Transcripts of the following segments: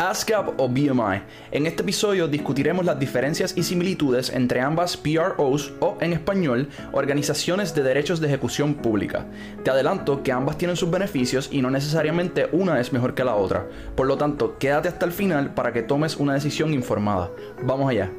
ASCAP o BMI. En este episodio discutiremos las diferencias y similitudes entre ambas PROs o, en español, organizaciones de derechos de ejecución pública. Te adelanto que ambas tienen sus beneficios y no necesariamente una es mejor que la otra. Por lo tanto, quédate hasta el final para que tomes una decisión informada. Vamos allá.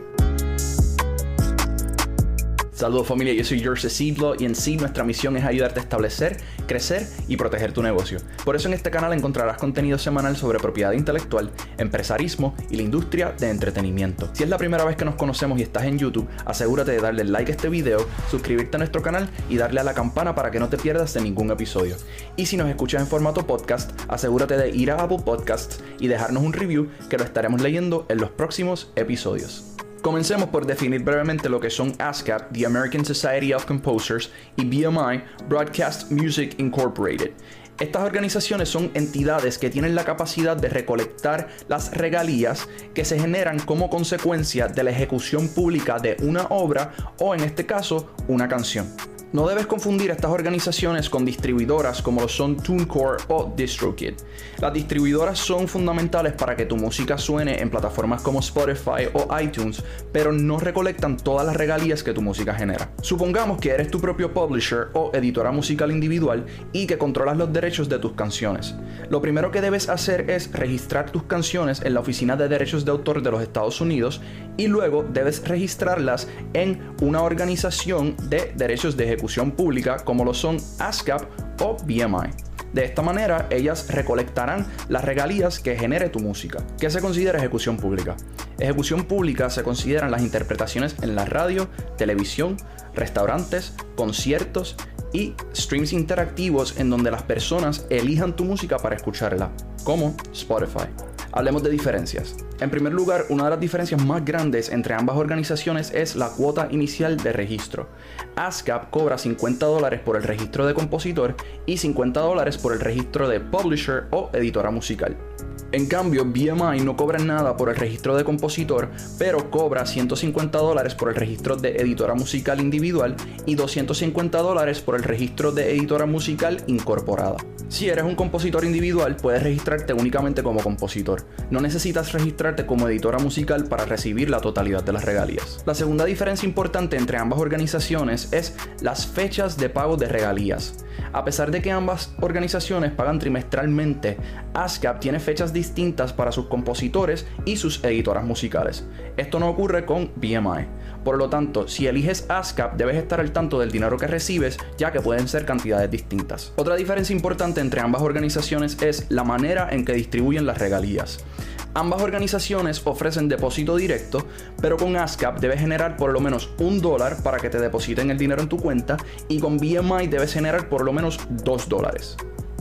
Saludos familia, yo soy George Sidlo y en sí nuestra misión es ayudarte a establecer, crecer y proteger tu negocio. Por eso en este canal encontrarás contenido semanal sobre propiedad intelectual, empresarismo y la industria de entretenimiento. Si es la primera vez que nos conocemos y estás en YouTube, asegúrate de darle like a este video, suscribirte a nuestro canal y darle a la campana para que no te pierdas de ningún episodio. Y si nos escuchas en formato podcast, asegúrate de ir a Apple Podcasts y dejarnos un review que lo estaremos leyendo en los próximos episodios. Comencemos por definir brevemente lo que son ASCAP, the American Society of Composers, y BMI, Broadcast Music Incorporated. Estas organizaciones son entidades que tienen la capacidad de recolectar las regalías que se generan como consecuencia de la ejecución pública de una obra o en este caso una canción. No debes confundir estas organizaciones con distribuidoras como lo son TuneCore o DistroKid. Las distribuidoras son fundamentales para que tu música suene en plataformas como Spotify o iTunes, pero no recolectan todas las regalías que tu música genera. Supongamos que eres tu propio publisher o editora musical individual y que controlas los derechos de tus canciones. Lo primero que debes hacer es registrar tus canciones en la Oficina de Derechos de Autor de los Estados Unidos y luego debes registrarlas en una organización de derechos de ejecución pública como lo son ASCAP o BMI. De esta manera, ellas recolectarán las regalías que genere tu música. ¿Qué se considera ejecución pública? Ejecución pública se consideran las interpretaciones en la radio, televisión, restaurantes, conciertos y streams interactivos en donde las personas elijan tu música para escucharla, como Spotify. Hablemos de diferencias. En primer lugar, una de las diferencias más grandes entre ambas organizaciones es la cuota inicial de registro. ASCAP cobra 50 dólares por el registro de compositor y 50 dólares por el registro de publisher o editora musical. En cambio, BMI no cobra nada por el registro de compositor, pero cobra 150 dólares por el registro de editora musical individual y 250 dólares por el registro de editora musical incorporada. Si eres un compositor individual, puedes registrarte únicamente como compositor. No necesitas registrarte como editora musical para recibir la totalidad de las regalías. La segunda diferencia importante entre ambas organizaciones es las fechas de pago de regalías. A pesar de que ambas organizaciones pagan trimestralmente, ASCAP tiene fechas distintas para sus compositores y sus editoras musicales. Esto no ocurre con BMI. Por lo tanto, si eliges ASCAP debes estar al tanto del dinero que recibes, ya que pueden ser cantidades distintas. Otra diferencia importante entre ambas organizaciones es la manera en que distribuyen las regalías. Ambas organizaciones ofrecen depósito directo, pero con ASCAP debes generar por lo menos un dólar para que te depositen el dinero en tu cuenta y con BMI debes generar por lo menos dos dólares.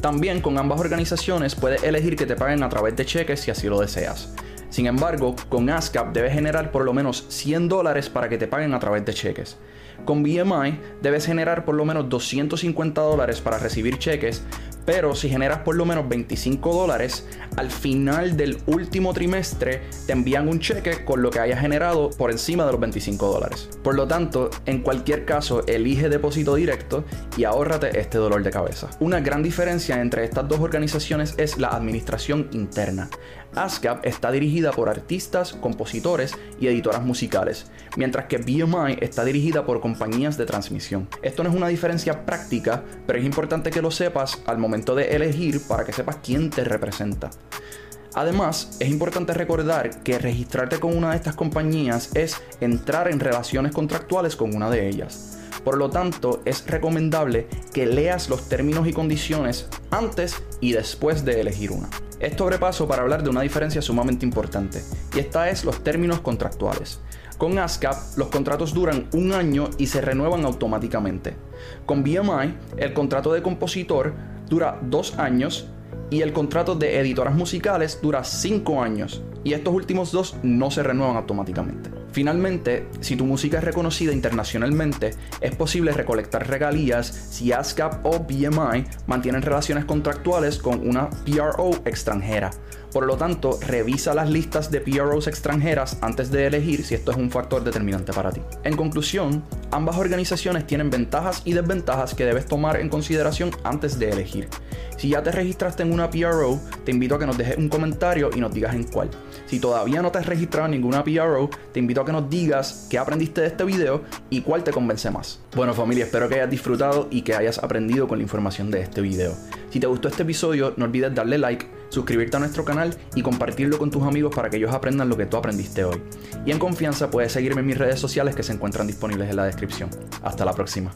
También con ambas organizaciones puedes elegir que te paguen a través de cheques si así lo deseas. Sin embargo, con ASCAP debes generar por lo menos 100 dólares para que te paguen a través de cheques. Con BMI debes generar por lo menos 250 dólares para recibir cheques, pero si generas por lo menos 25 dólares, al final del último trimestre te envían un cheque con lo que hayas generado por encima de los 25 dólares. Por lo tanto, en cualquier caso, elige depósito directo y ahórrate este dolor de cabeza. Una gran diferencia entre estas dos organizaciones es la administración interna. ASCAP está dirigida por artistas, compositores y editoras musicales, mientras que BMI está dirigida por compañías de transmisión. Esto no es una diferencia práctica, pero es importante que lo sepas al momento de elegir para que sepas quién te representa. Además, es importante recordar que registrarte con una de estas compañías es entrar en relaciones contractuales con una de ellas. Por lo tanto, es recomendable que leas los términos y condiciones antes y después de elegir una. Esto sobrepaso para hablar de una diferencia sumamente importante, y esta es los términos contractuales. Con ASCAP, los contratos duran un año y se renuevan automáticamente. Con BMI, el contrato de compositor dura dos años y el contrato de editoras musicales dura cinco años y estos últimos dos no se renuevan automáticamente. Finalmente, si tu música es reconocida internacionalmente, es posible recolectar regalías si ASCAP o BMI mantienen relaciones contractuales con una PRO extranjera. Por lo tanto, revisa las listas de PROs extranjeras antes de elegir si esto es un factor determinante para ti. En conclusión, ambas organizaciones tienen ventajas y desventajas que debes tomar en consideración antes de elegir. Si ya te registraste en una PRO, te invito a que nos dejes un comentario y nos digas en cuál. Si todavía no te has registrado en ninguna PRO, te invito a que nos digas qué aprendiste de este video y cuál te convence más. Bueno familia, espero que hayas disfrutado y que hayas aprendido con la información de este video. Si te gustó este episodio, no olvides darle like, suscribirte a nuestro canal y compartirlo con tus amigos para que ellos aprendan lo que tú aprendiste hoy. Y en confianza puedes seguirme en mis redes sociales que se encuentran disponibles en la descripción. Hasta la próxima.